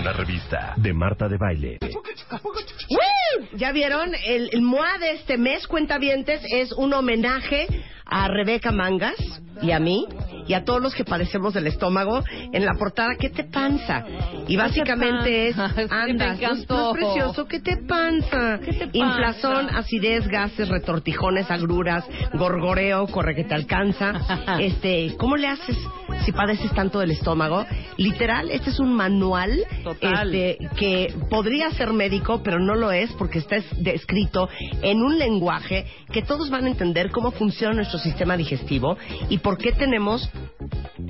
Una revista de Marta de Baile. ¡Woo! ¿Ya vieron? El, el MOA de este mes, Cuentavientes, es un homenaje a Rebeca Mangas y a mí y a todos los que padecemos del estómago en la portada ¿Qué te panza? Y básicamente es andas, ¿no es- precioso? ¿Qué te panza? ¿Qué te panza? Inflazón, acidez, gases, retortijones, agruras, gorgoreo, corre que te alcanza. este, ¿cómo le haces si padeces tanto del estómago? Literal, este es un manual este, que podría ser médico, pero no lo es porque está es- descrito en un lenguaje que todos van a entender cómo funciona nuestro sistema digestivo y por qué tenemos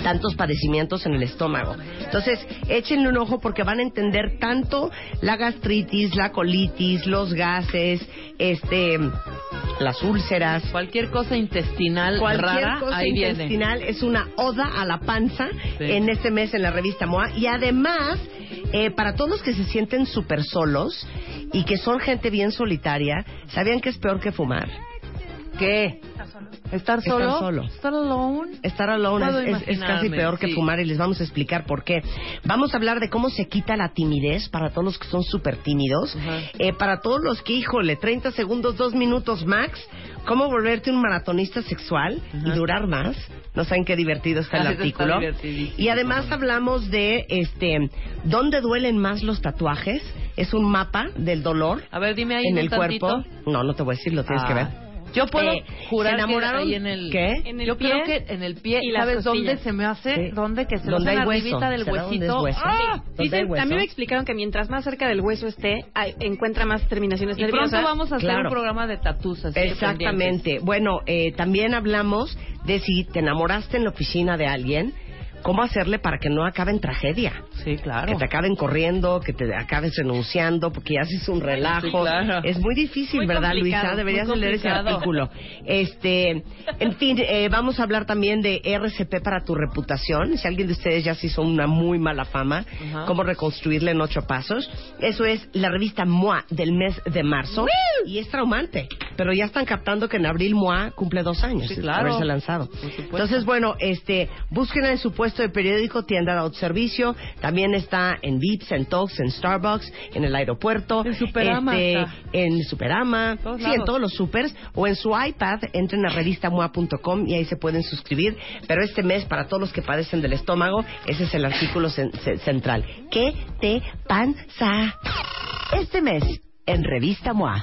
tantos padecimientos en el estómago. Entonces, échenle un ojo porque van a entender tanto la gastritis, la colitis, los gases, este, las úlceras. Cualquier cosa intestinal Cualquier rara, cosa ahí viene. intestinal es una oda a la panza Sí. en este mes en la revista MOA. Y además, eh, para todos los que se sienten súper solos y que son gente bien solitaria, ¿sabían que es peor que fumar? ¿Qué? ¿Estar Estar solo? solo. ¿Estar alone? Estar alone es, casi peor que sí. fumar y les vamos a explicar por qué. Vamos a hablar de cómo se quita la timidez para todos los que son súper tímidos. Eh, para todos los que, híjole, 30 segundos, 2 minutos max. Cómo volverte un maratonista sexual y durar más. No saben qué divertido está el Ah, está artículo. Y además hablamos de este dónde duelen más los tatuajes. Es un mapa del dolor A ver, dime ahí en un el cuerpo. No, no te voy a decir, lo tienes Ah. que ver. Yo puedo Eh, jurar ¿se enamoraron? que en el... ¿Qué? En el Yo pie creo que en el pie, y las ¿sabes dónde se me hace? Sí. ¿Dónde? Que se lo ¿Dónde hacen hay hueso? arribita del ¿Será dónde es huesito. hueso? ¡Ah! ¿Dónde Dicen- hay hueso? a mí me explicaron que mientras más cerca del hueso esté, hay- encuentra más terminaciones Y pronto nerviosas. vamos a hacer Claro. un programa de de Exactamente. Bueno, eh, también hablamos de si te enamoraste en la oficina de alguien, cómo hacerle para que no acabe en tragedia. Sí, claro. Que te acaben corriendo, que te acabes renunciando, porque ya haces un relajo. Sí, claro. Es muy difícil, Muy ¿verdad, Luisa? Deberías leer ese artículo. Este, en fin, eh, vamos a hablar también de RCP para tu reputación. Si alguien de ustedes ya se hizo una muy mala fama, cómo reconstruirla en ocho pasos. Eso es la revista MOA del mes de marzo. Y es traumante. Pero ya están captando que en abril MOA cumple dos años Sí, claro. haberse lanzado. Entonces, bueno, este, búsquenla en su puesto de periódico, tienda de autoservicio. También está en Vips, en Tox, en Starbucks, en el aeropuerto. En Superama este, en Superama. Todos sí, en todos los supers. O en su iPad, entren a revistamoa.com y ahí se pueden suscribir. Pero este mes, para todos los que padecen del estómago, ese es el artículo cen- ce- central. ¿Qué te panza? Este mes, en Revista MOA.